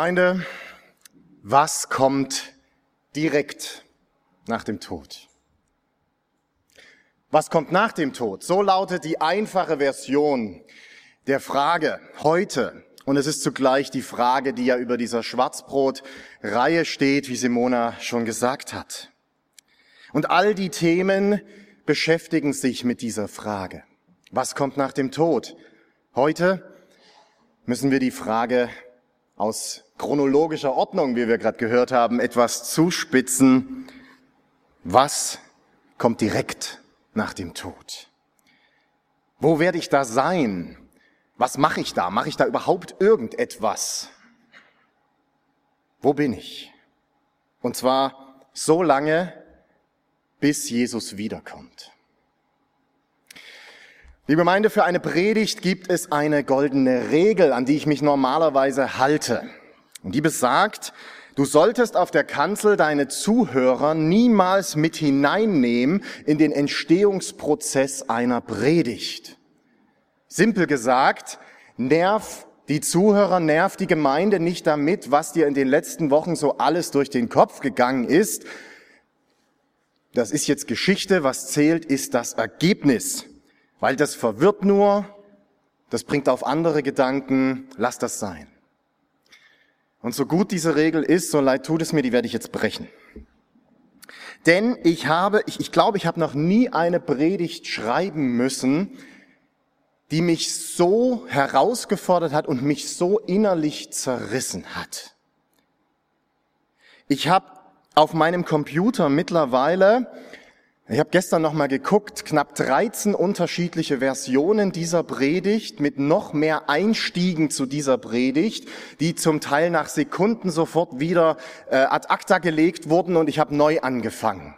Gemeinde, was kommt direkt nach dem Tod? Was kommt nach dem Tod? So lautet die einfache Version der Frage heute. Und es ist zugleich die Frage, die ja über dieser Schwarzbrot-Reihe steht, wie Simona schon gesagt hat. Und all die Themen beschäftigen sich mit dieser Frage. Was kommt nach dem Tod? Heute müssen wir die Frage aus chronologischer Ordnung, wie wir gerade gehört haben, etwas zuspitzen. Was kommt direkt nach dem Tod? Wo werde ich da sein? Was mache ich da? Mache ich da überhaupt irgendetwas? Wo bin ich? Und zwar so lange, bis Jesus wiederkommt. Liebe Gemeinde, für eine Predigt gibt es eine goldene Regel, an die ich mich normalerweise halte. Und die besagt, du solltest auf der Kanzel deine Zuhörer niemals mit hineinnehmen in den Entstehungsprozess einer Predigt. Simpel gesagt, nerv die Zuhörer, nerv die Gemeinde nicht damit, was dir in den letzten Wochen so alles durch den Kopf gegangen ist. Das ist jetzt Geschichte, was zählt, ist das Ergebnis. Weil das verwirrt nur, das bringt auf andere Gedanken, lass das sein. Und so gut diese Regel ist, so leid tut es mir, die werde ich jetzt brechen. Denn ich habe, ich, ich glaube, ich habe noch nie eine Predigt schreiben müssen, die mich so herausgefordert hat und mich so innerlich zerrissen hat. Ich habe auf meinem Computer mittlerweile ich habe gestern noch mal geguckt, knapp 13 unterschiedliche Versionen dieser Predigt mit noch mehr Einstiegen zu dieser Predigt, die zum Teil nach Sekunden sofort wieder äh, ad acta gelegt wurden und ich habe neu angefangen.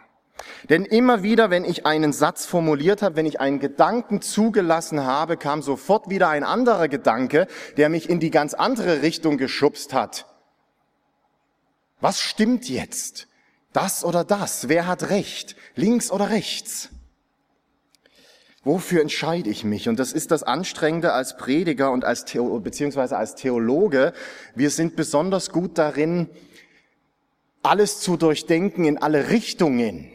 Denn immer wieder, wenn ich einen Satz formuliert habe, wenn ich einen Gedanken zugelassen habe, kam sofort wieder ein anderer Gedanke, der mich in die ganz andere Richtung geschubst hat. Was stimmt jetzt? Das oder das? Wer hat recht? Links oder rechts? Wofür entscheide ich mich? Und das ist das Anstrengende als Prediger und als Theo beziehungsweise als Theologe. Wir sind besonders gut darin, alles zu durchdenken in alle Richtungen.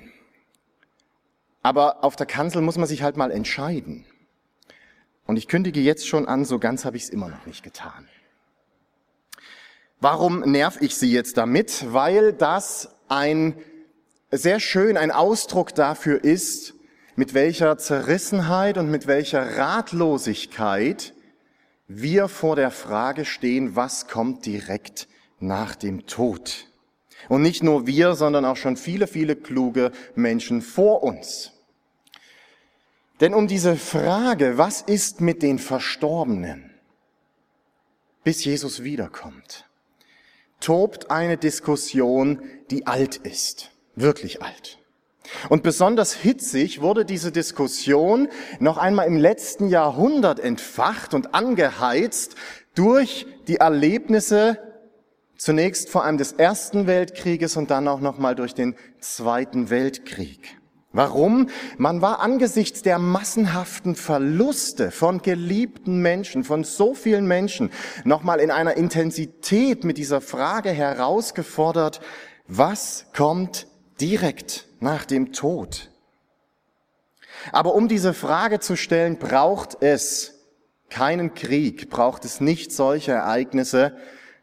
Aber auf der Kanzel muss man sich halt mal entscheiden. Und ich kündige jetzt schon an, so ganz habe ich es immer noch nicht getan. Warum nerv ich Sie jetzt damit? Weil das ein sehr schön ein Ausdruck dafür ist, mit welcher Zerrissenheit und mit welcher Ratlosigkeit wir vor der Frage stehen, was kommt direkt nach dem Tod. Und nicht nur wir, sondern auch schon viele, viele kluge Menschen vor uns. Denn um diese Frage, was ist mit den Verstorbenen, bis Jesus wiederkommt, tobt eine Diskussion, die alt ist, wirklich alt. Und besonders hitzig wurde diese Diskussion noch einmal im letzten Jahrhundert entfacht und angeheizt durch die Erlebnisse zunächst vor allem des Ersten Weltkrieges und dann auch noch mal durch den Zweiten Weltkrieg. Warum? Man war angesichts der massenhaften Verluste von geliebten Menschen, von so vielen Menschen, nochmal in einer Intensität mit dieser Frage herausgefordert, was kommt direkt nach dem Tod? Aber um diese Frage zu stellen, braucht es keinen Krieg, braucht es nicht solche Ereignisse,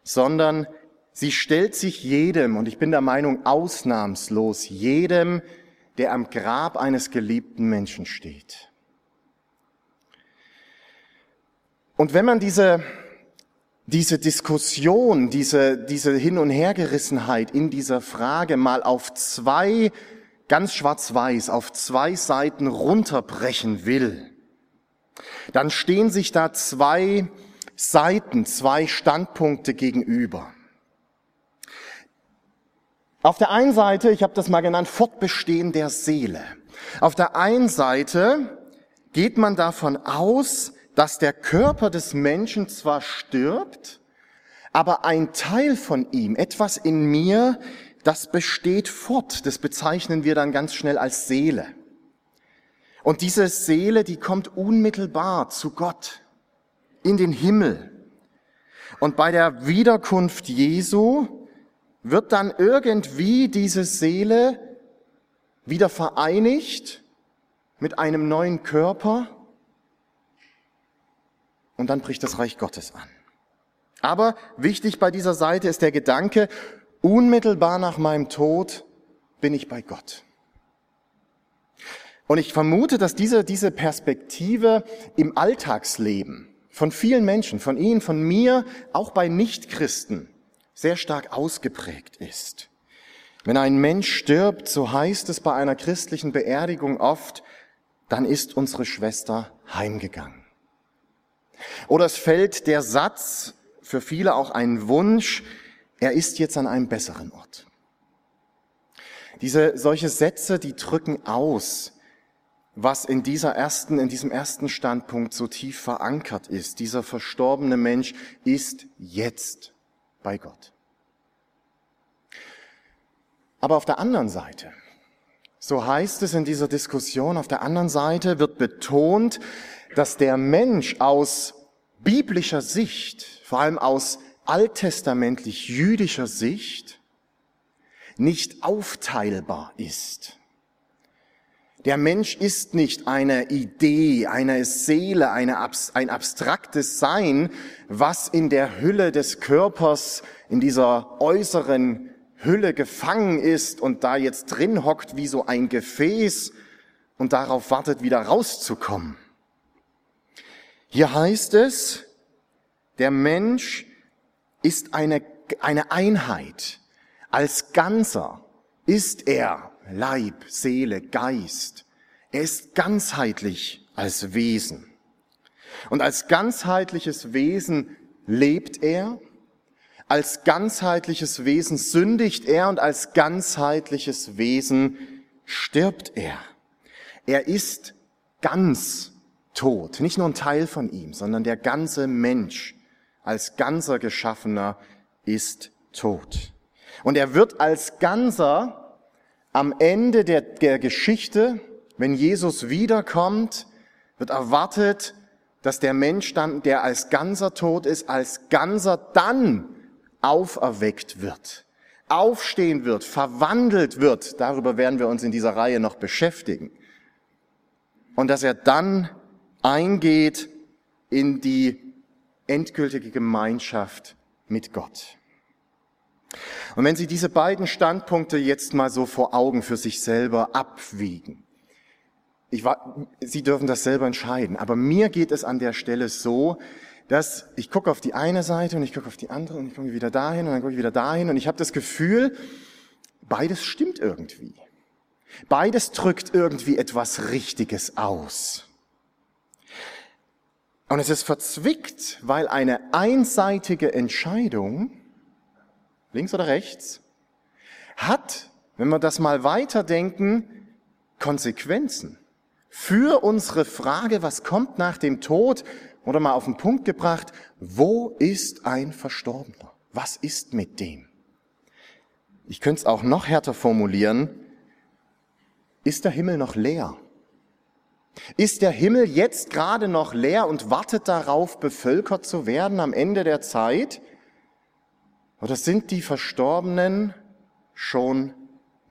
sondern sie stellt sich jedem, und ich bin der Meinung ausnahmslos jedem, der am Grab eines geliebten Menschen steht. Und wenn man diese, diese Diskussion, diese, diese Hin- und Hergerissenheit in dieser Frage mal auf zwei, ganz schwarz-weiß, auf zwei Seiten runterbrechen will, dann stehen sich da zwei Seiten, zwei Standpunkte gegenüber. Auf der einen Seite, ich habe das mal genannt, Fortbestehen der Seele. Auf der einen Seite geht man davon aus, dass der Körper des Menschen zwar stirbt, aber ein Teil von ihm, etwas in mir, das besteht fort. Das bezeichnen wir dann ganz schnell als Seele. Und diese Seele, die kommt unmittelbar zu Gott, in den Himmel. Und bei der Wiederkunft Jesu wird dann irgendwie diese Seele wieder vereinigt mit einem neuen Körper und dann bricht das Reich Gottes an. Aber wichtig bei dieser Seite ist der Gedanke, unmittelbar nach meinem Tod bin ich bei Gott. Und ich vermute, dass diese, diese Perspektive im Alltagsleben von vielen Menschen, von Ihnen, von mir, auch bei Nichtchristen, sehr stark ausgeprägt ist. Wenn ein Mensch stirbt, so heißt es bei einer christlichen Beerdigung oft, dann ist unsere Schwester heimgegangen. Oder es fällt der Satz, für viele auch ein Wunsch, er ist jetzt an einem besseren Ort. Diese, solche Sätze, die drücken aus, was in dieser ersten, in diesem ersten Standpunkt so tief verankert ist. Dieser verstorbene Mensch ist jetzt bei Gott. Aber auf der anderen Seite, so heißt es in dieser Diskussion, auf der anderen Seite wird betont, dass der Mensch aus biblischer Sicht, vor allem aus alttestamentlich jüdischer Sicht, nicht aufteilbar ist. Der Mensch ist nicht eine Idee, eine Seele, eine, ein abstraktes Sein, was in der Hülle des Körpers, in dieser äußeren Hülle gefangen ist und da jetzt drin hockt wie so ein Gefäß und darauf wartet, wieder rauszukommen. Hier heißt es, der Mensch ist eine, eine Einheit. Als Ganzer ist er Leib, Seele, Geist. Er ist ganzheitlich als Wesen. Und als ganzheitliches Wesen lebt er, als ganzheitliches Wesen sündigt er und als ganzheitliches Wesen stirbt er. Er ist ganz tot. Nicht nur ein Teil von ihm, sondern der ganze Mensch als ganzer Geschaffener ist tot. Und er wird als ganzer am Ende der, der Geschichte, wenn Jesus wiederkommt, wird erwartet, dass der Mensch dann, der als ganzer tot ist, als ganzer dann auferweckt wird, aufstehen wird, verwandelt wird. Darüber werden wir uns in dieser Reihe noch beschäftigen. Und dass er dann eingeht in die endgültige Gemeinschaft mit Gott. Und wenn Sie diese beiden Standpunkte jetzt mal so vor Augen für sich selber abwiegen, ich war, Sie dürfen das selber entscheiden, aber mir geht es an der Stelle so, dass ich gucke auf die eine Seite und ich gucke auf die andere und ich gucke wieder dahin und dann gucke ich wieder dahin und ich habe das Gefühl, beides stimmt irgendwie. Beides drückt irgendwie etwas Richtiges aus. Und es ist verzwickt, weil eine einseitige Entscheidung, links oder rechts, hat, wenn wir das mal weiterdenken, Konsequenzen. Für unsere Frage, was kommt nach dem Tod, oder mal auf den Punkt gebracht, wo ist ein Verstorbener? Was ist mit dem? Ich könnte es auch noch härter formulieren. Ist der Himmel noch leer? Ist der Himmel jetzt gerade noch leer und wartet darauf, bevölkert zu werden am Ende der Zeit? Oder sind die Verstorbenen schon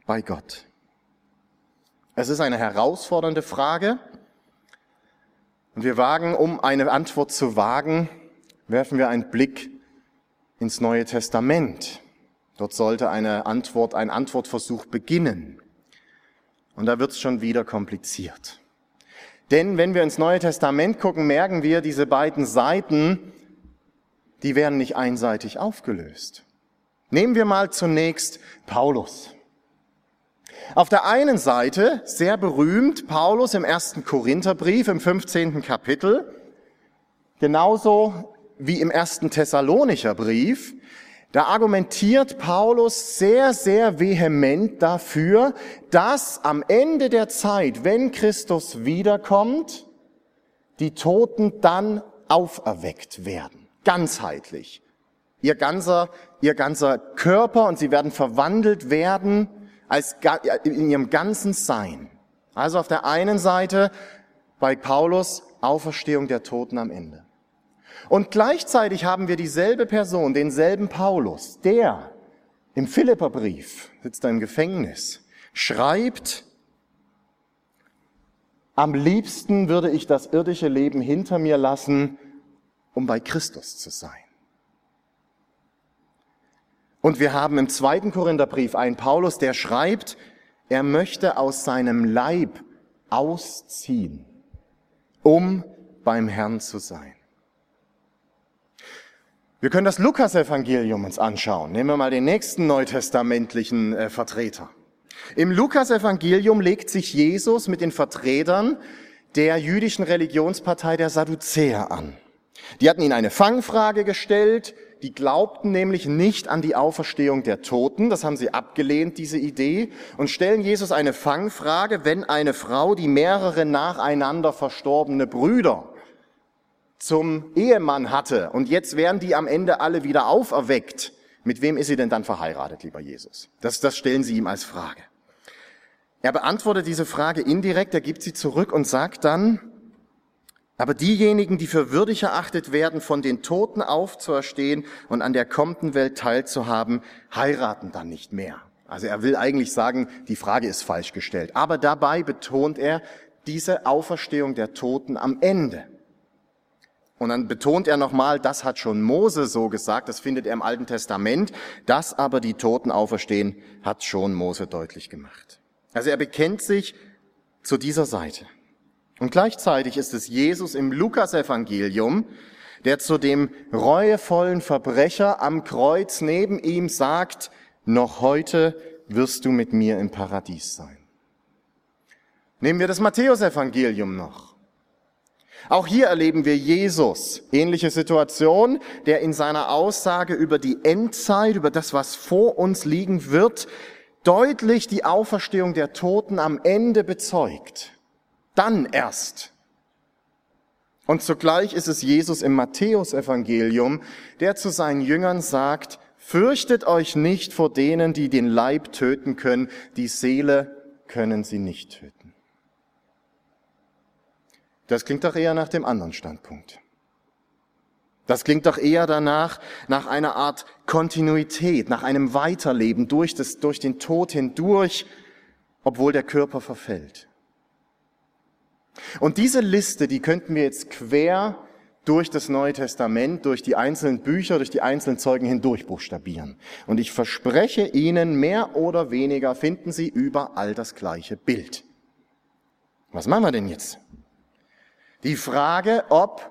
bei Gott? Es ist eine herausfordernde Frage. Und wir wagen, um eine Antwort zu wagen, werfen wir einen Blick ins Neue Testament. Dort sollte eine Antwort, ein Antwortversuch beginnen. Und da wird es schon wieder kompliziert. Denn wenn wir ins Neue Testament gucken, merken wir, diese beiden Seiten, die werden nicht einseitig aufgelöst. Nehmen wir mal zunächst Paulus. Auf der einen Seite, sehr berühmt, Paulus im ersten Korintherbrief im 15. Kapitel, genauso wie im ersten Thessalonicher Brief, da argumentiert Paulus sehr, sehr vehement dafür, dass am Ende der Zeit, wenn Christus wiederkommt, die Toten dann auferweckt werden. Ganzheitlich. Ihr ganzer, ihr ganzer Körper und sie werden verwandelt werden als, in ihrem ganzen Sein. Also auf der einen Seite bei Paulus Auferstehung der Toten am Ende. Und gleichzeitig haben wir dieselbe Person, denselben Paulus, der im Philipperbrief, sitzt er im Gefängnis, schreibt, am liebsten würde ich das irdische Leben hinter mir lassen, um bei Christus zu sein. Und wir haben im zweiten Korintherbrief einen Paulus, der schreibt, er möchte aus seinem Leib ausziehen, um beim Herrn zu sein. Wir können das Lukasevangelium uns anschauen. Nehmen wir mal den nächsten neutestamentlichen äh, Vertreter. Im Lukasevangelium legt sich Jesus mit den Vertretern der jüdischen Religionspartei der Sadduzäer an. Die hatten ihn eine Fangfrage gestellt, die glaubten nämlich nicht an die Auferstehung der Toten, das haben sie abgelehnt, diese Idee, und stellen Jesus eine Fangfrage, wenn eine Frau, die mehrere nacheinander verstorbene Brüder zum Ehemann hatte und jetzt werden die am Ende alle wieder auferweckt, mit wem ist sie denn dann verheiratet, lieber Jesus? Das, das stellen sie ihm als Frage. Er beantwortet diese Frage indirekt, er gibt sie zurück und sagt dann, aber diejenigen, die für würdig erachtet werden, von den Toten aufzuerstehen und an der kommenden Welt teilzuhaben, heiraten dann nicht mehr. Also er will eigentlich sagen, die Frage ist falsch gestellt. Aber dabei betont er diese Auferstehung der Toten am Ende. Und dann betont er nochmal, das hat schon Mose so gesagt, das findet er im Alten Testament, das aber die Toten auferstehen, hat schon Mose deutlich gemacht. Also er bekennt sich zu dieser Seite. Und gleichzeitig ist es Jesus im Lukasevangelium, der zu dem reuevollen Verbrecher am Kreuz neben ihm sagt, noch heute wirst du mit mir im Paradies sein. Nehmen wir das Matthäusevangelium noch. Auch hier erleben wir Jesus, ähnliche Situation, der in seiner Aussage über die Endzeit, über das, was vor uns liegen wird, deutlich die Auferstehung der Toten am Ende bezeugt dann erst. Und zugleich ist es Jesus im Matthäusevangelium, der zu seinen Jüngern sagt, fürchtet euch nicht vor denen, die den Leib töten können, die Seele können sie nicht töten. Das klingt doch eher nach dem anderen Standpunkt. Das klingt doch eher danach, nach einer Art Kontinuität, nach einem Weiterleben durch, das, durch den Tod hindurch, obwohl der Körper verfällt. Und diese Liste, die könnten wir jetzt quer durch das Neue Testament, durch die einzelnen Bücher, durch die einzelnen Zeugen hindurch buchstabieren. Und ich verspreche Ihnen, mehr oder weniger finden Sie überall das gleiche Bild. Was machen wir denn jetzt? Die Frage, ob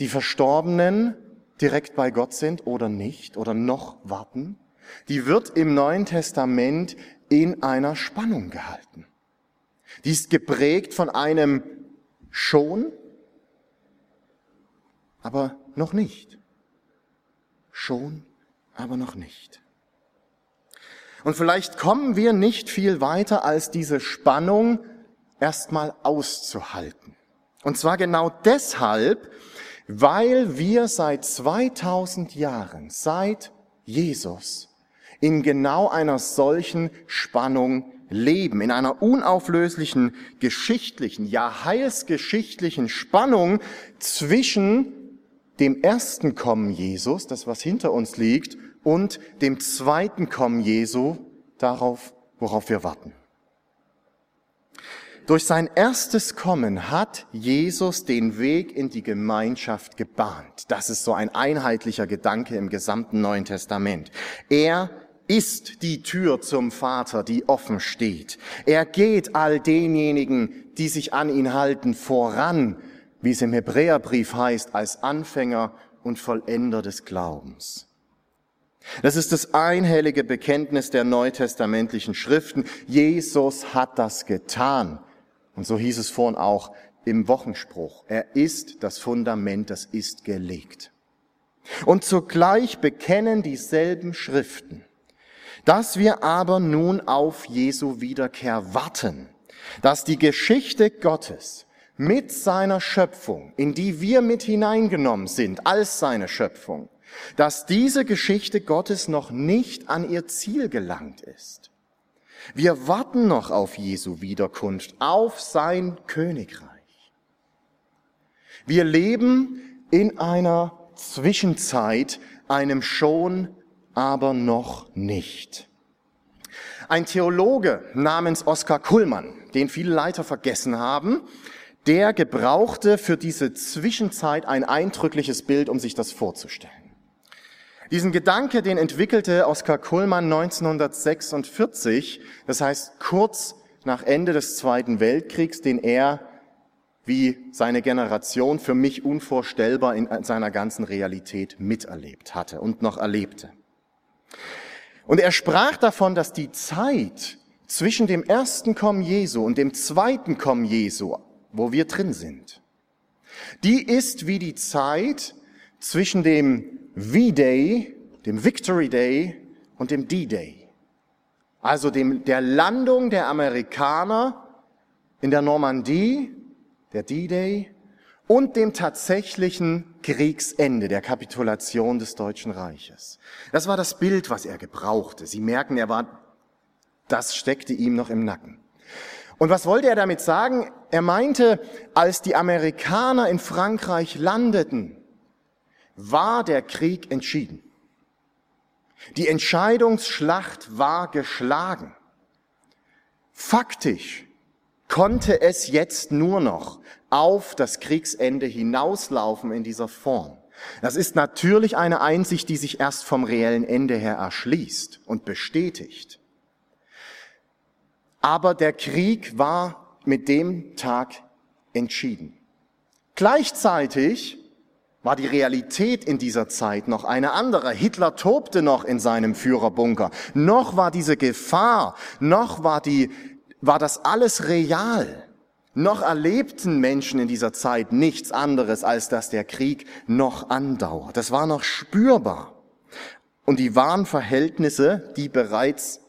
die Verstorbenen direkt bei Gott sind oder nicht oder noch warten, die wird im Neuen Testament in einer Spannung gehalten. Die ist geprägt von einem schon, aber noch nicht. Schon, aber noch nicht. Und vielleicht kommen wir nicht viel weiter als diese Spannung erstmal auszuhalten. Und zwar genau deshalb, weil wir seit 2000 Jahren, seit Jesus, in genau einer solchen Spannung leben, in einer unauflöslichen geschichtlichen, ja heilsgeschichtlichen Spannung zwischen dem ersten Kommen Jesus, das was hinter uns liegt, und dem zweiten Kommen Jesu, darauf, worauf wir warten. Durch sein erstes Kommen hat Jesus den Weg in die Gemeinschaft gebahnt. Das ist so ein einheitlicher Gedanke im gesamten Neuen Testament. Er ist die Tür zum Vater, die offen steht. Er geht all denjenigen, die sich an ihn halten, voran, wie es im Hebräerbrief heißt, als Anfänger und Vollender des Glaubens. Das ist das einhellige Bekenntnis der neutestamentlichen Schriften. Jesus hat das getan. Und so hieß es vorhin auch, im Wochenspruch. Er ist das Fundament, das ist gelegt. Und zugleich bekennen dieselben Schriften, dass wir aber nun auf Jesu Wiederkehr warten, dass die Geschichte Gottes mit seiner Schöpfung, in die wir mit hineingenommen sind, als seine Schöpfung, dass diese Geschichte Gottes noch nicht an ihr Ziel gelangt ist. Wir warten noch auf Jesu Wiederkunft, auf sein Königreich. Wir leben in einer Zwischenzeit, einem schon, aber noch nicht. Ein Theologe namens Oskar Kuhlmann, den viele Leiter vergessen haben, der gebrauchte für diese Zwischenzeit ein eindrückliches Bild, um sich das vorzustellen. Diesen Gedanke, den entwickelte Oskar Kuhlmann 1946, das heißt kurz nach Ende des Zweiten Weltkriegs, den er wie seine Generation für mich unvorstellbar in seiner ganzen Realität miterlebt hatte und noch erlebte. Und er sprach davon, dass die Zeit zwischen dem ersten Kommen Jesu und dem zweiten Kommen Jesu wo wir drin sind. Die ist wie die Zeit zwischen dem V-Day, dem Victory Day und dem D-Day. Also dem, der Landung der Amerikaner in der Normandie, der D-Day, und dem tatsächlichen Kriegsende, der Kapitulation des Deutschen Reiches. Das war das Bild, was er gebrauchte. Sie merken, er war, das steckte ihm noch im Nacken. Und was wollte er damit sagen? Er meinte, als die Amerikaner in Frankreich landeten, war der Krieg entschieden. Die Entscheidungsschlacht war geschlagen. Faktisch konnte es jetzt nur noch auf das Kriegsende hinauslaufen in dieser Form. Das ist natürlich eine Einsicht, die sich erst vom reellen Ende her erschließt und bestätigt. Aber der Krieg war mit dem Tag entschieden. Gleichzeitig war die Realität in dieser Zeit noch eine andere. Hitler tobte noch in seinem Führerbunker. Noch war diese Gefahr, noch war die, war das alles real. Noch erlebten Menschen in dieser Zeit nichts anderes, als dass der Krieg noch andauert. Das war noch spürbar. Und die wahren Verhältnisse, die bereits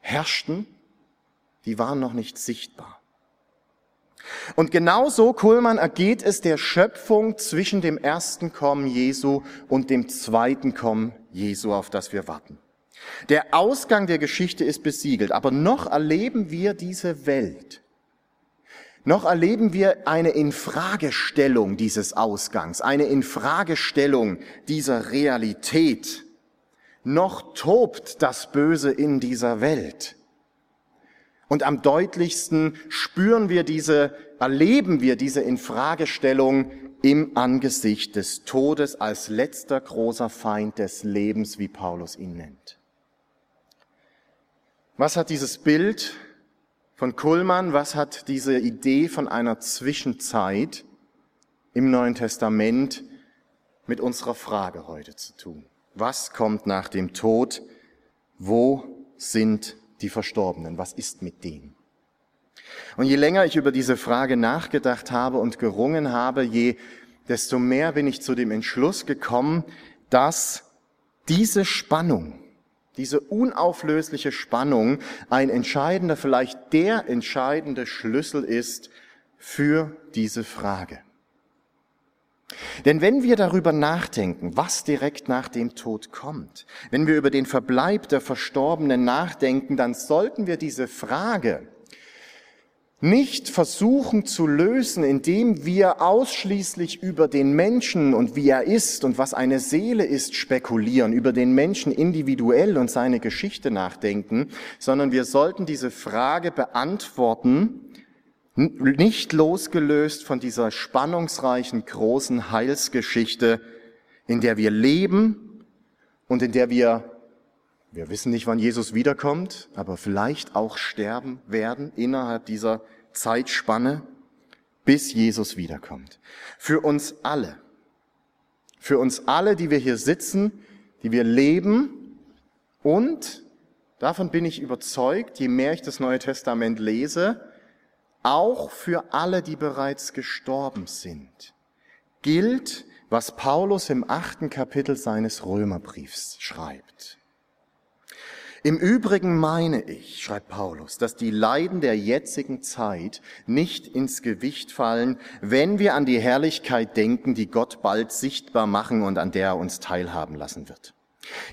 herrschten, die waren noch nicht sichtbar. Und genauso, Kohlmann, ergeht es der Schöpfung zwischen dem ersten Kommen Jesu und dem zweiten Kommen Jesu, auf das wir warten. Der Ausgang der Geschichte ist besiegelt, aber noch erleben wir diese Welt. Noch erleben wir eine Infragestellung dieses Ausgangs, eine Infragestellung dieser Realität. Noch tobt das Böse in dieser Welt. Und am deutlichsten spüren wir diese, erleben wir diese Infragestellung im Angesicht des Todes als letzter großer Feind des Lebens, wie Paulus ihn nennt. Was hat dieses Bild von Kuhlmann, was hat diese Idee von einer Zwischenzeit im Neuen Testament mit unserer Frage heute zu tun? Was kommt nach dem Tod? Wo sind die Verstorbenen? Was ist mit denen? Und je länger ich über diese Frage nachgedacht habe und gerungen habe, je desto mehr bin ich zu dem Entschluss gekommen, dass diese Spannung, diese unauflösliche Spannung ein entscheidender, vielleicht der entscheidende Schlüssel ist für diese Frage. Denn wenn wir darüber nachdenken, was direkt nach dem Tod kommt, wenn wir über den Verbleib der Verstorbenen nachdenken, dann sollten wir diese Frage nicht versuchen zu lösen, indem wir ausschließlich über den Menschen und wie er ist und was eine Seele ist spekulieren, über den Menschen individuell und seine Geschichte nachdenken, sondern wir sollten diese Frage beantworten, nicht losgelöst von dieser spannungsreichen großen Heilsgeschichte, in der wir leben und in der wir, wir wissen nicht, wann Jesus wiederkommt, aber vielleicht auch sterben werden innerhalb dieser Zeitspanne, bis Jesus wiederkommt. Für uns alle, für uns alle, die wir hier sitzen, die wir leben und davon bin ich überzeugt, je mehr ich das Neue Testament lese, auch für alle, die bereits gestorben sind, gilt, was Paulus im achten Kapitel seines Römerbriefs schreibt. Im Übrigen meine ich, schreibt Paulus, dass die Leiden der jetzigen Zeit nicht ins Gewicht fallen, wenn wir an die Herrlichkeit denken, die Gott bald sichtbar machen und an der er uns teilhaben lassen wird.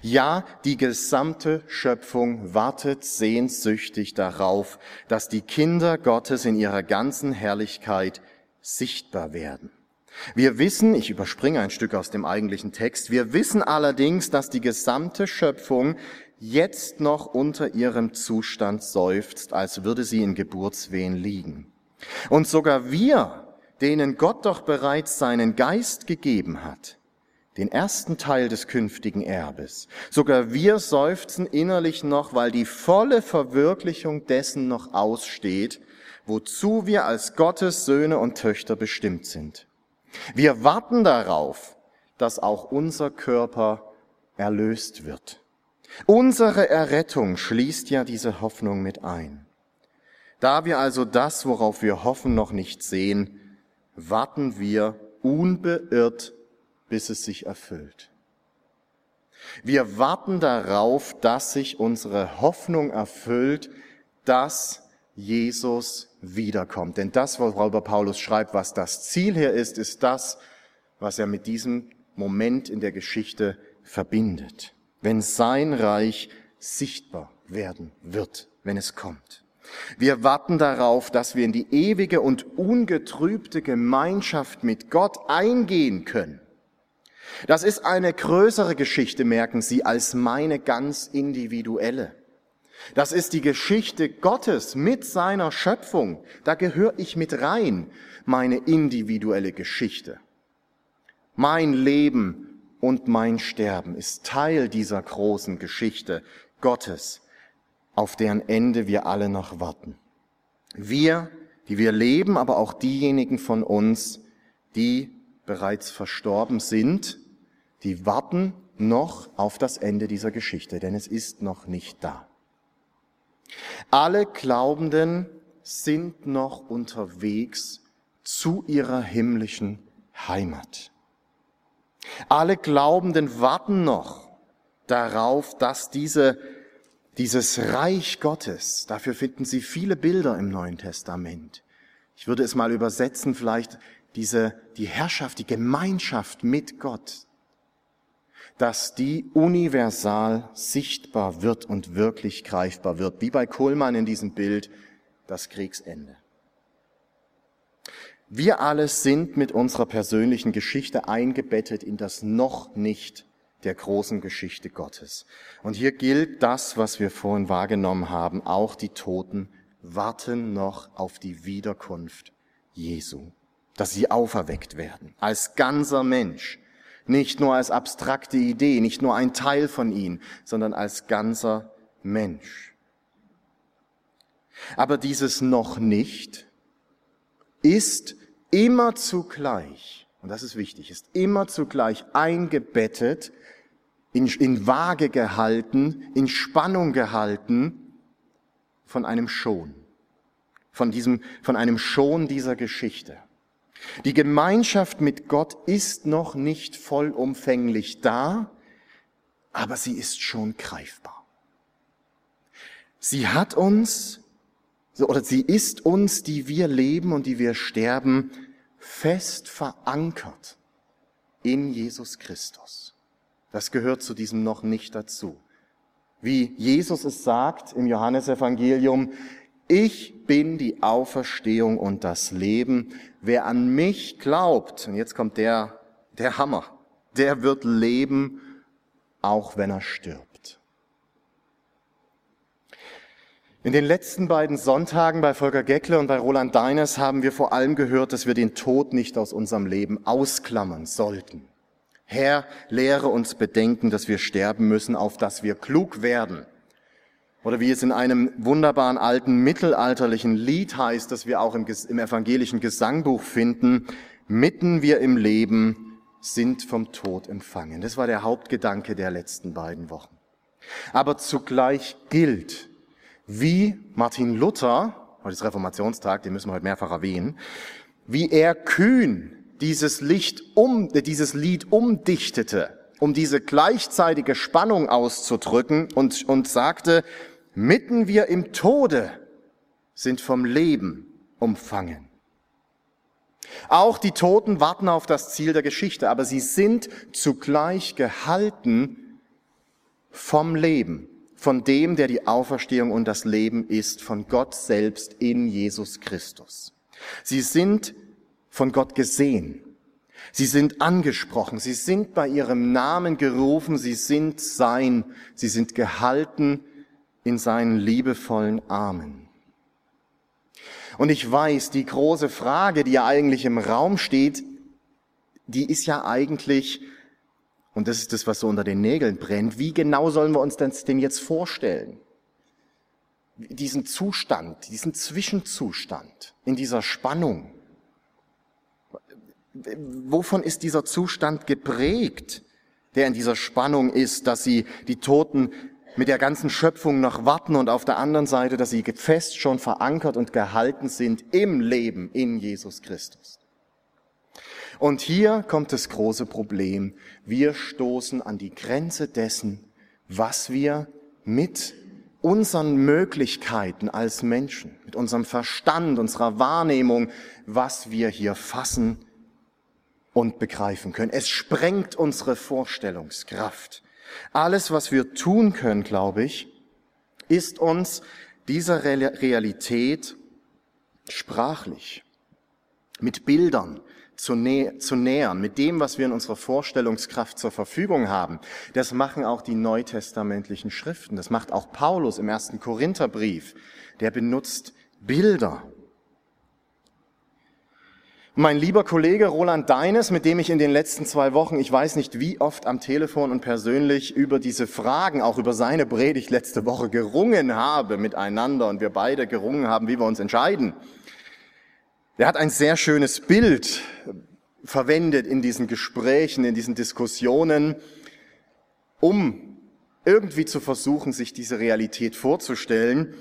Ja, die gesamte Schöpfung wartet sehnsüchtig darauf, dass die Kinder Gottes in ihrer ganzen Herrlichkeit sichtbar werden. Wir wissen, ich überspringe ein Stück aus dem eigentlichen Text, wir wissen allerdings, dass die gesamte Schöpfung jetzt noch unter ihrem Zustand seufzt, als würde sie in Geburtswehen liegen. Und sogar wir, denen Gott doch bereits seinen Geist gegeben hat, den ersten Teil des künftigen Erbes, sogar wir seufzen innerlich noch, weil die volle Verwirklichung dessen noch aussteht, wozu wir als Gottes Söhne und Töchter bestimmt sind. Wir warten darauf, dass auch unser Körper erlöst wird. Unsere Errettung schließt ja diese Hoffnung mit ein. Da wir also das, worauf wir hoffen, noch nicht sehen, warten wir unbeirrt, bis es sich erfüllt. Wir warten darauf, dass sich unsere Hoffnung erfüllt, dass Jesus wiederkommt. Denn das, worüber Paulus schreibt, was das Ziel hier ist, ist das, was er mit diesem Moment in der Geschichte verbindet wenn sein Reich sichtbar werden wird, wenn es kommt. Wir warten darauf, dass wir in die ewige und ungetrübte Gemeinschaft mit Gott eingehen können. Das ist eine größere Geschichte, merken Sie, als meine ganz individuelle. Das ist die Geschichte Gottes mit seiner Schöpfung. Da gehöre ich mit rein, meine individuelle Geschichte. Mein Leben und mein Sterben ist Teil dieser großen Geschichte Gottes, auf deren Ende wir alle noch warten. Wir, die wir leben, aber auch diejenigen von uns, die bereits verstorben sind, die warten noch auf das Ende dieser Geschichte, denn es ist noch nicht da. Alle Glaubenden sind noch unterwegs zu ihrer himmlischen Heimat. Alle Glaubenden warten noch darauf, dass diese, dieses Reich Gottes, dafür finden Sie viele Bilder im Neuen Testament. Ich würde es mal übersetzen, vielleicht diese, die Herrschaft, die Gemeinschaft mit Gott, dass die universal sichtbar wird und wirklich greifbar wird, wie bei Kohlmann in diesem Bild, das Kriegsende. Wir alle sind mit unserer persönlichen Geschichte eingebettet in das noch nicht der großen Geschichte Gottes. Und hier gilt das, was wir vorhin wahrgenommen haben. Auch die Toten warten noch auf die Wiederkunft Jesu, dass sie auferweckt werden, als ganzer Mensch, nicht nur als abstrakte Idee, nicht nur ein Teil von ihm, sondern als ganzer Mensch. Aber dieses noch nicht ist immer zugleich, und das ist wichtig, ist immer zugleich eingebettet, in, in Waage gehalten, in Spannung gehalten von einem Schon, von diesem, von einem Schon dieser Geschichte. Die Gemeinschaft mit Gott ist noch nicht vollumfänglich da, aber sie ist schon greifbar. Sie hat uns oder sie ist uns, die wir leben und die wir sterben, fest verankert in Jesus Christus. Das gehört zu diesem noch nicht dazu. Wie Jesus es sagt im Johannesevangelium, ich bin die Auferstehung und das Leben. Wer an mich glaubt, und jetzt kommt der, der Hammer, der wird leben, auch wenn er stirbt. In den letzten beiden Sonntagen bei Volker Geckle und bei Roland Deiners haben wir vor allem gehört, dass wir den Tod nicht aus unserem Leben ausklammern sollten. Herr, lehre uns bedenken, dass wir sterben müssen, auf dass wir klug werden. Oder wie es in einem wunderbaren alten mittelalterlichen Lied heißt, das wir auch im, im evangelischen Gesangbuch finden, mitten wir im Leben sind vom Tod empfangen. Das war der Hauptgedanke der letzten beiden Wochen. Aber zugleich gilt, wie Martin Luther, heute ist Reformationstag, den müssen wir heute mehrfach erwähnen, wie er kühn dieses, Licht um, äh, dieses Lied umdichtete, um diese gleichzeitige Spannung auszudrücken und, und sagte, mitten wir im Tode sind vom Leben umfangen. Auch die Toten warten auf das Ziel der Geschichte, aber sie sind zugleich gehalten vom Leben, von dem, der die Auferstehung und das Leben ist, von Gott selbst in Jesus Christus. Sie sind von Gott gesehen. Sie sind angesprochen. Sie sind bei ihrem Namen gerufen. Sie sind sein. Sie sind gehalten in seinen liebevollen Armen. Und ich weiß, die große Frage, die ja eigentlich im Raum steht, die ist ja eigentlich, und das ist das, was so unter den Nägeln brennt, wie genau sollen wir uns das denn jetzt vorstellen? Diesen Zustand, diesen Zwischenzustand in dieser Spannung. Wovon ist dieser Zustand geprägt, der in dieser Spannung ist, dass sie die Toten mit der ganzen Schöpfung noch warten und auf der anderen Seite, dass sie fest schon verankert und gehalten sind im Leben in Jesus Christus. Und hier kommt das große Problem. Wir stoßen an die Grenze dessen, was wir mit unseren Möglichkeiten als Menschen, mit unserem Verstand, unserer Wahrnehmung, was wir hier fassen und begreifen können. Es sprengt unsere Vorstellungskraft. Alles, was wir tun können, glaube ich, ist uns dieser Realität sprachlich, mit Bildern zu, nä zu nähern, mit dem, was wir in unserer Vorstellungskraft zur Verfügung haben. Das machen auch die neutestamentlichen Schriften. Das macht auch Paulus im ersten Korintherbrief. Der benutzt Bilder. Mein lieber Kollege Roland Deines, mit dem ich in den letzten zwei Wochen, ich weiß nicht wie oft am Telefon und persönlich über diese Fragen, auch über seine Predigt letzte Woche gerungen habe miteinander und wir beide gerungen haben, wie wir uns entscheiden. Der hat ein sehr schönes Bild verwendet in diesen Gesprächen, in diesen Diskussionen, um irgendwie zu versuchen, sich diese Realität vorzustellen.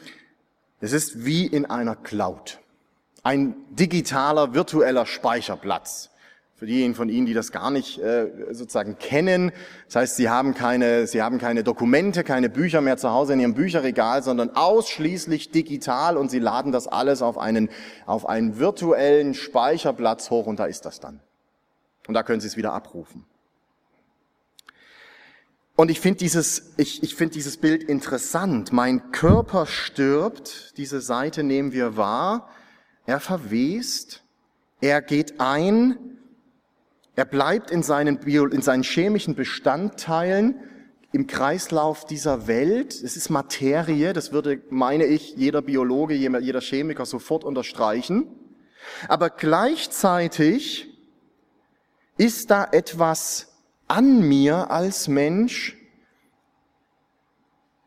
Es ist wie in einer Cloud ein digitaler virtueller Speicherplatz. Für diejenigen von Ihnen, die das gar nicht äh, sozusagen kennen, das heißt, Sie haben keine, Sie haben keine Dokumente, keine Bücher mehr zu Hause in Ihrem Bücherregal, sondern ausschließlich digital und Sie laden das alles auf einen, auf einen virtuellen Speicherplatz hoch und da ist das dann. Und da können Sie es wieder abrufen. Und ich finde dieses, ich, ich finde dieses Bild interessant. Mein Körper stirbt, diese Seite nehmen wir wahr, er verwest, er geht ein, er bleibt in seinen, Bio, in seinen chemischen Bestandteilen im Kreislauf dieser Welt. Es ist Materie, das würde, meine ich, jeder Biologe, jeder Chemiker sofort unterstreichen. Aber gleichzeitig ist da etwas an mir als Mensch,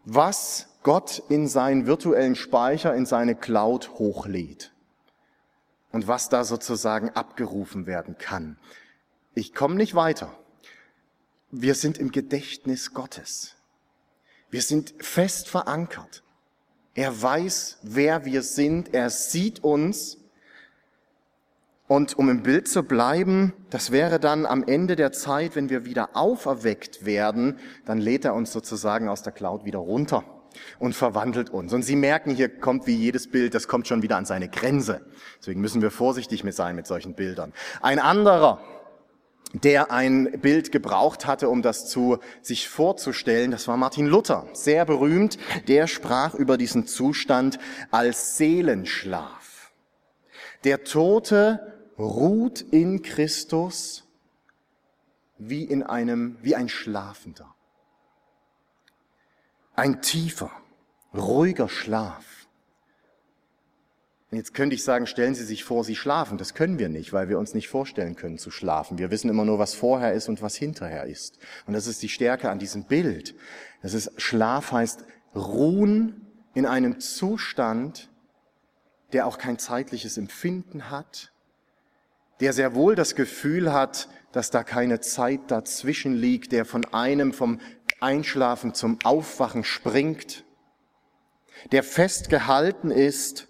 was Gott in seinen virtuellen Speicher, in seine Cloud hochlädt und was da sozusagen abgerufen werden kann. Ich komme nicht weiter. Wir sind im Gedächtnis Gottes. Wir sind fest verankert. Er weiß, wer wir sind. Er sieht uns. Und um im Bild zu bleiben, das wäre dann am Ende der Zeit, wenn wir wieder auferweckt werden, dann lädt er uns sozusagen aus der Cloud wieder runter und verwandelt uns. Und Sie merken, hier kommt wie jedes Bild, das kommt schon wieder an seine Grenze. Deswegen müssen wir vorsichtig mit sein mit solchen Bildern. Ein anderer, der ein Bild gebraucht hatte, um das zu sich vorzustellen, das war Martin Luther, sehr berühmt. Der sprach über diesen Zustand als Seelenschlaf. Der Tote ruht in Christus wie in einem, wie ein Schlafender. Ein tiefer, ruhiger Schlaf. Und jetzt könnte ich sagen, stellen Sie sich vor, Sie schlafen. Das können wir nicht, weil wir uns nicht vorstellen können zu schlafen. Wir wissen immer nur, was vorher ist und was hinterher ist. Und das ist die Stärke an diesem Bild. Das ist, Schlaf heißt ruhen in einem Zustand, der auch kein zeitliches Empfinden hat, der sehr wohl das Gefühl hat, dass da keine Zeit dazwischen liegt, der von einem vom Einschlafen zum Aufwachen springt, der festgehalten ist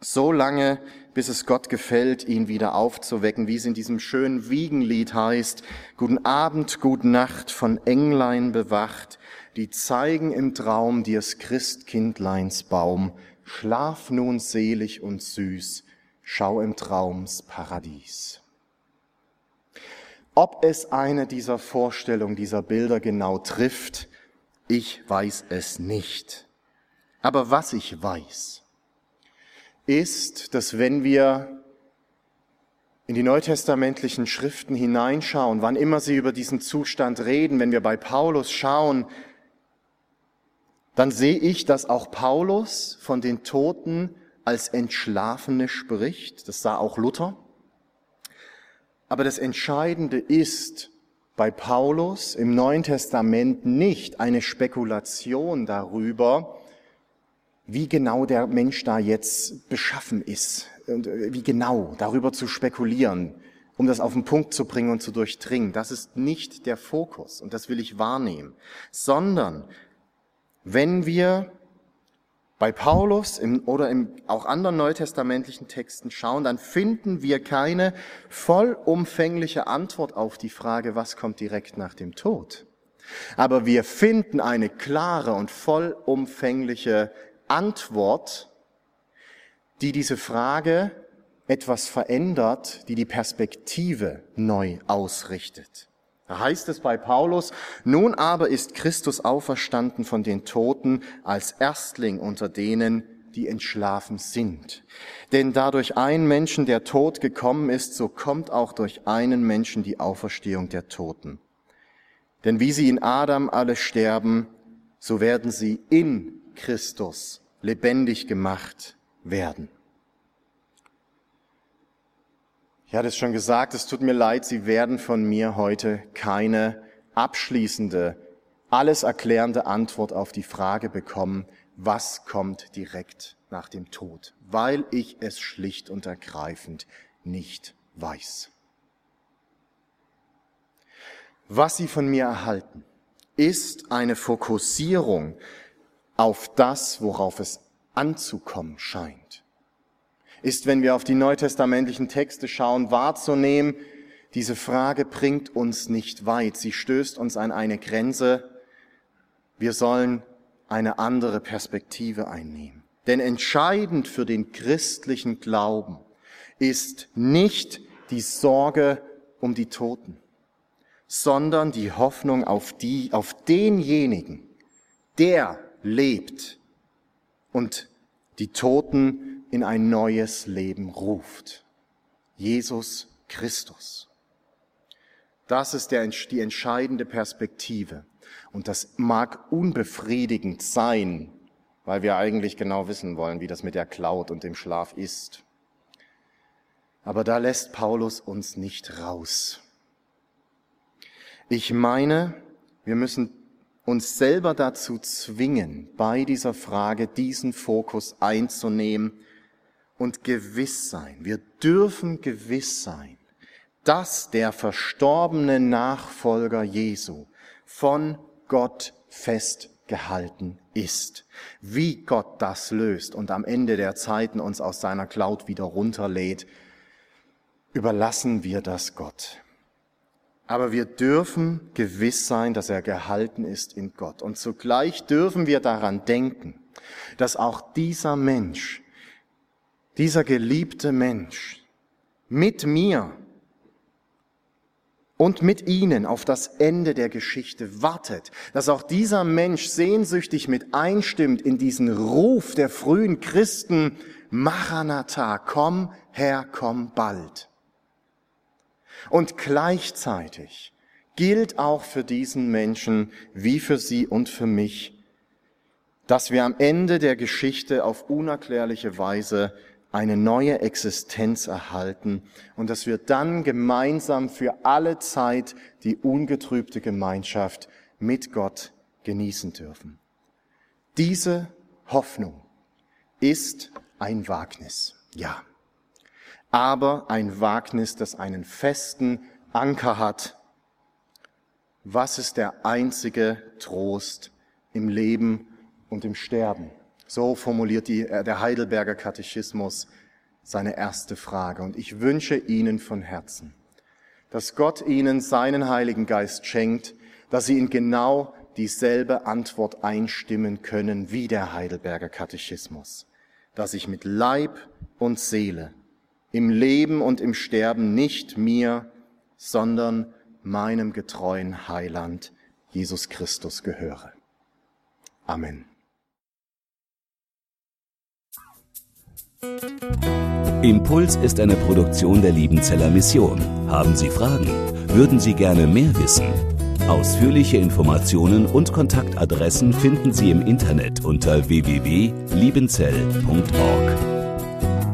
So lange, bis es Gott gefällt, ihn wieder aufzuwecken, wie es in diesem schönen Wiegenlied heißt, Guten Abend, gute Nacht, von Englein bewacht, die zeigen im Traum dir's Christkindleins Baum, schlaf nun selig und süß, schau im Traums Paradies. Ob es eine dieser Vorstellungen, dieser Bilder genau trifft, ich weiß es nicht. Aber was ich weiß, ist, dass wenn wir in die neutestamentlichen Schriften hineinschauen, wann immer sie über diesen Zustand reden, wenn wir bei Paulus schauen, dann sehe ich, dass auch Paulus von den Toten als Entschlafene spricht. Das sah auch Luther. Aber das Entscheidende ist bei Paulus im Neuen Testament nicht eine Spekulation darüber, wie genau der Mensch da jetzt beschaffen ist und äh, wie genau darüber zu spekulieren, um das auf den Punkt zu bringen und zu durchdringen. Das ist nicht der Fokus und das will ich wahrnehmen, sondern wenn wir bei Paulus im, oder im, auch anderen neutestamentlichen Texten schauen, dann finden wir keine vollumfängliche Antwort auf die Frage, was kommt direkt nach dem Tod. Aber wir finden eine klare und vollumfängliche Antwort, die diese Frage etwas verändert, die die Perspektive neu ausrichtet. Da heißt es bei Paulus, nun aber ist Christus auferstanden von den Toten als Erstling unter denen, die entschlafen sind. Denn da durch einen Menschen der Tod gekommen ist, so kommt auch durch einen Menschen die Auferstehung der Toten. Denn wie sie in Adam alle sterben, so werden sie in Christus lebendig gemacht werden. Ich hatte es schon gesagt, es tut mir leid, Sie werden von mir heute keine abschließende, alles erklärende Antwort auf die Frage bekommen, was kommt direkt nach dem Tod, weil ich es schlicht und ergreifend nicht weiß. Was Sie von mir erhalten, ist eine Fokussierung auf das, worauf es anzukommen scheint ist, wenn wir auf die neutestamentlichen Texte schauen, wahrzunehmen, diese Frage bringt uns nicht weit. Sie stößt uns an eine Grenze. Wir sollen eine andere Perspektive einnehmen. Denn entscheidend für den christlichen Glauben ist nicht die Sorge um die Toten, sondern die Hoffnung auf die, auf denjenigen, der lebt und die Toten in ein neues Leben ruft. Jesus Christus. Das ist der, die entscheidende Perspektive. Und das mag unbefriedigend sein, weil wir eigentlich genau wissen wollen, wie das mit der Cloud und dem Schlaf ist. Aber da lässt Paulus uns nicht raus. Ich meine, wir müssen uns selber dazu zwingen, bei dieser Frage diesen Fokus einzunehmen und gewiss sein. Wir dürfen gewiss sein, dass der verstorbene Nachfolger Jesu von Gott festgehalten ist. Wie Gott das löst und am Ende der Zeiten uns aus seiner Cloud wieder runterlädt, überlassen wir das Gott. Aber wir dürfen gewiss sein, dass er gehalten ist in Gott. Und zugleich dürfen wir daran denken, dass auch dieser Mensch dieser geliebte Mensch mit mir und mit ihnen auf das Ende der Geschichte wartet, dass auch dieser Mensch sehnsüchtig mit einstimmt in diesen Ruf der frühen Christen, Maranatha, komm Herr, komm bald. Und gleichzeitig gilt auch für diesen Menschen wie für sie und für mich, dass wir am Ende der Geschichte auf unerklärliche Weise eine neue Existenz erhalten und dass wir dann gemeinsam für alle Zeit die ungetrübte Gemeinschaft mit Gott genießen dürfen. Diese Hoffnung ist ein Wagnis, ja, aber ein Wagnis, das einen festen Anker hat. Was ist der einzige Trost im Leben und im Sterben? So formuliert die, äh, der Heidelberger Katechismus seine erste Frage. Und ich wünsche Ihnen von Herzen, dass Gott Ihnen seinen Heiligen Geist schenkt, dass Sie in genau dieselbe Antwort einstimmen können wie der Heidelberger Katechismus, dass ich mit Leib und Seele im Leben und im Sterben nicht mir, sondern meinem getreuen Heiland Jesus Christus gehöre. Amen. Impuls ist eine Produktion der Liebenzeller Mission. Haben Sie Fragen? Würden Sie gerne mehr wissen? Ausführliche Informationen und Kontaktadressen finden Sie im Internet unter www.liebenzell.org.